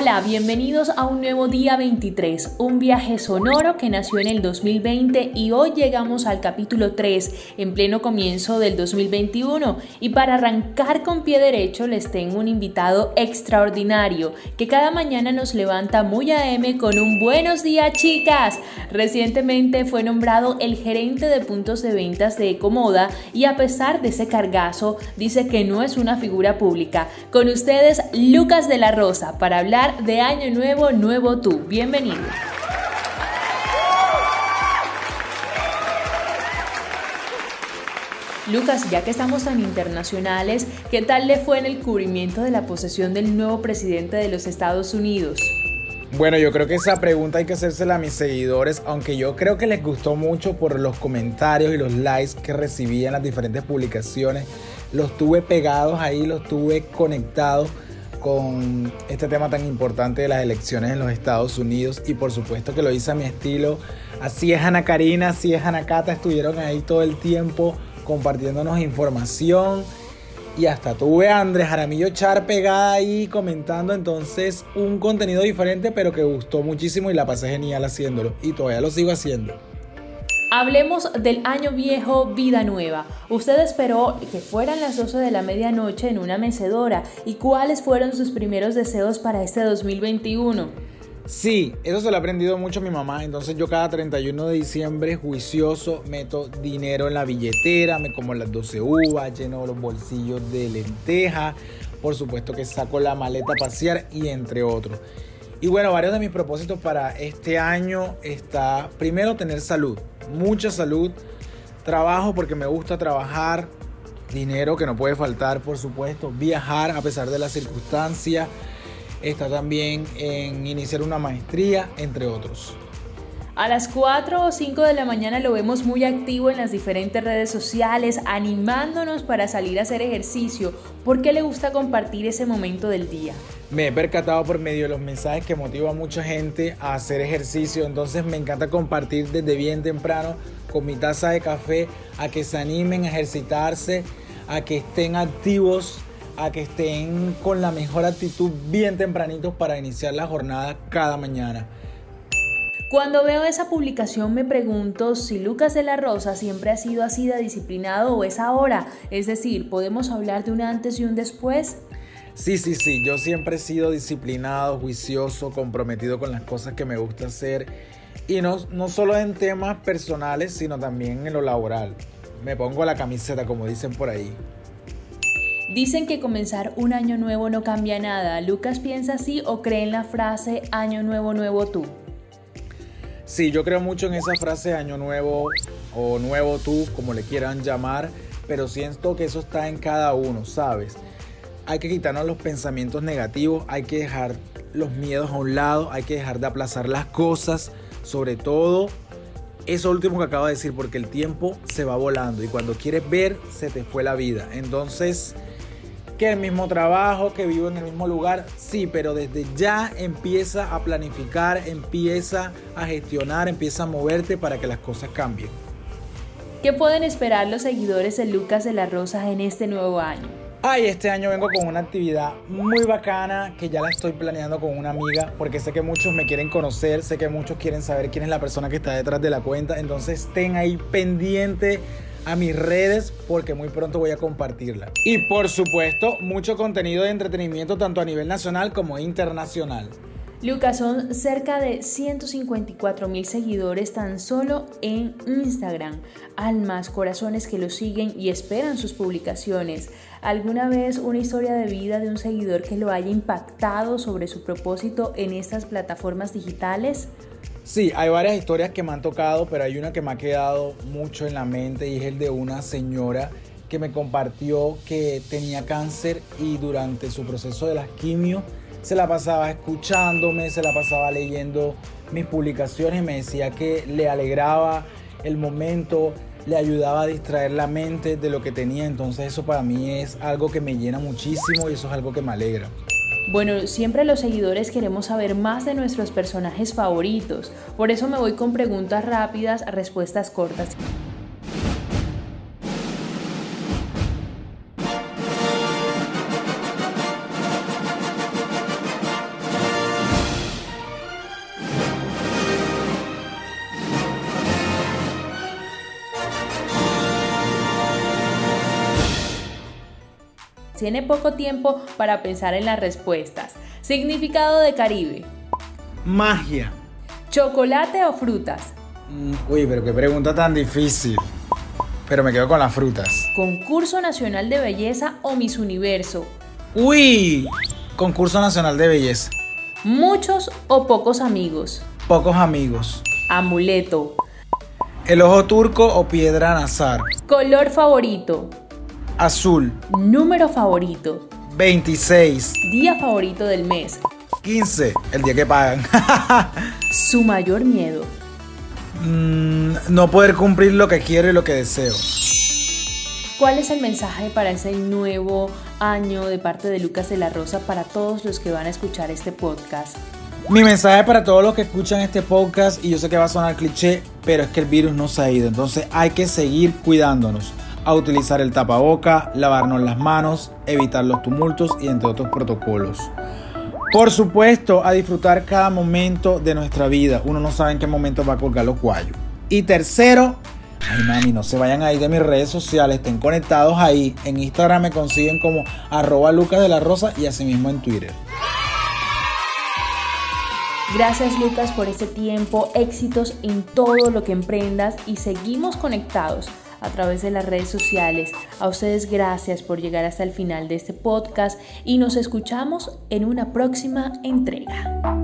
Hola, bienvenidos a un nuevo día 23, un viaje sonoro que nació en el 2020 y hoy llegamos al capítulo 3 en pleno comienzo del 2021 y para arrancar con pie derecho les tengo un invitado extraordinario que cada mañana nos levanta muy AM con un buenos días chicas. Recientemente fue nombrado el gerente de puntos de ventas de Ecomoda y a pesar de ese cargazo dice que no es una figura pública. Con ustedes Lucas de la Rosa para hablar de Año Nuevo, Nuevo Tú. Bienvenido. Lucas, ya que estamos tan internacionales, ¿qué tal le fue en el cubrimiento de la posesión del nuevo presidente de los Estados Unidos? Bueno, yo creo que esa pregunta hay que hacérsela a mis seguidores, aunque yo creo que les gustó mucho por los comentarios y los likes que recibí en las diferentes publicaciones. Los tuve pegados ahí, los tuve conectados con este tema tan importante de las elecciones en los Estados Unidos y por supuesto que lo hice a mi estilo. Así es Ana Karina, así es Ana Cata, estuvieron ahí todo el tiempo compartiéndonos información y hasta tuve a Andrés Jaramillo Char pegada ahí comentando entonces un contenido diferente pero que gustó muchísimo y la pasé genial haciéndolo y todavía lo sigo haciendo. Hablemos del año viejo, vida nueva. Usted esperó que fueran las 12 de la medianoche en una mecedora. ¿Y cuáles fueron sus primeros deseos para este 2021? Sí, eso se lo ha aprendido mucho mi mamá. Entonces yo cada 31 de diciembre, juicioso, meto dinero en la billetera, me como las 12 uvas, lleno los bolsillos de lenteja. Por supuesto que saco la maleta a pasear y entre otros. Y bueno, varios de mis propósitos para este año está primero tener salud mucha salud, trabajo porque me gusta trabajar, dinero que no puede faltar, por supuesto, viajar a pesar de las circunstancias, está también en iniciar una maestría, entre otros. A las 4 o 5 de la mañana lo vemos muy activo en las diferentes redes sociales, animándonos para salir a hacer ejercicio. ¿Por qué le gusta compartir ese momento del día? Me he percatado por medio de los mensajes que motiva a mucha gente a hacer ejercicio, entonces me encanta compartir desde bien temprano con mi taza de café a que se animen a ejercitarse, a que estén activos, a que estén con la mejor actitud bien tempranitos para iniciar la jornada cada mañana. Cuando veo esa publicación me pregunto si Lucas de la Rosa siempre ha sido así de disciplinado o es ahora. Es decir, ¿podemos hablar de un antes y un después? Sí, sí, sí, yo siempre he sido disciplinado, juicioso, comprometido con las cosas que me gusta hacer. Y no, no solo en temas personales, sino también en lo laboral. Me pongo la camiseta, como dicen por ahí. Dicen que comenzar un año nuevo no cambia nada. ¿Lucas piensa así o cree en la frase año nuevo, nuevo tú? Sí, yo creo mucho en esa frase año nuevo o nuevo tú, como le quieran llamar, pero siento que eso está en cada uno, ¿sabes? Hay que quitarnos los pensamientos negativos, hay que dejar los miedos a un lado, hay que dejar de aplazar las cosas, sobre todo eso último que acabo de decir, porque el tiempo se va volando y cuando quieres ver, se te fue la vida. Entonces, que el mismo trabajo, que vivo en el mismo lugar, sí, pero desde ya empieza a planificar, empieza a gestionar, empieza a moverte para que las cosas cambien. ¿Qué pueden esperar los seguidores de Lucas de la Rosa en este nuevo año? Ay, este año vengo con una actividad muy bacana que ya la estoy planeando con una amiga porque sé que muchos me quieren conocer, sé que muchos quieren saber quién es la persona que está detrás de la cuenta, entonces estén ahí pendiente a mis redes porque muy pronto voy a compartirla. Y por supuesto, mucho contenido de entretenimiento tanto a nivel nacional como internacional. Lucas, son cerca de 154 mil seguidores tan solo en Instagram. Almas, corazones que lo siguen y esperan sus publicaciones. ¿Alguna vez una historia de vida de un seguidor que lo haya impactado sobre su propósito en estas plataformas digitales? Sí, hay varias historias que me han tocado, pero hay una que me ha quedado mucho en la mente y es el de una señora que me compartió que tenía cáncer y durante su proceso de las quimios se la pasaba escuchándome, se la pasaba leyendo mis publicaciones me decía que le alegraba el momento, le ayudaba a distraer la mente de lo que tenía. Entonces eso para mí es algo que me llena muchísimo y eso es algo que me alegra. Bueno, siempre los seguidores queremos saber más de nuestros personajes favoritos, por eso me voy con preguntas rápidas, respuestas cortas. Tiene poco tiempo para pensar en las respuestas. Significado de Caribe. Magia. ¿Chocolate o frutas? Mm, uy, pero qué pregunta tan difícil. Pero me quedo con las frutas. ¿Concurso Nacional de Belleza o Miss Universo? Uy, concurso nacional de belleza. ¿Muchos o pocos amigos? Pocos amigos. Amuleto. ¿El ojo turco o piedra nazar? ¿Color favorito? Azul. ¿Número favorito? 26. ¿Día favorito del mes? 15. El día que pagan. ¿Su mayor miedo? Mm, no poder cumplir lo que quiero y lo que deseo. ¿Cuál es el mensaje para ese nuevo año de parte de Lucas de la Rosa para todos los que van a escuchar este podcast? Mi mensaje para todos los que escuchan este podcast, y yo sé que va a sonar cliché, pero es que el virus no se ha ido, entonces hay que seguir cuidándonos, a utilizar el tapaboca, lavarnos las manos, evitar los tumultos y entre otros protocolos. Por supuesto, a disfrutar cada momento de nuestra vida. Uno no sabe en qué momento va a colgar los guayos. Y tercero, ay mami, no se vayan ahí de mis redes sociales, estén conectados ahí. En Instagram me consiguen como arroba Lucas de la Rosa y asimismo en Twitter. Gracias Lucas por este tiempo, éxitos en todo lo que emprendas y seguimos conectados a través de las redes sociales. A ustedes gracias por llegar hasta el final de este podcast y nos escuchamos en una próxima entrega.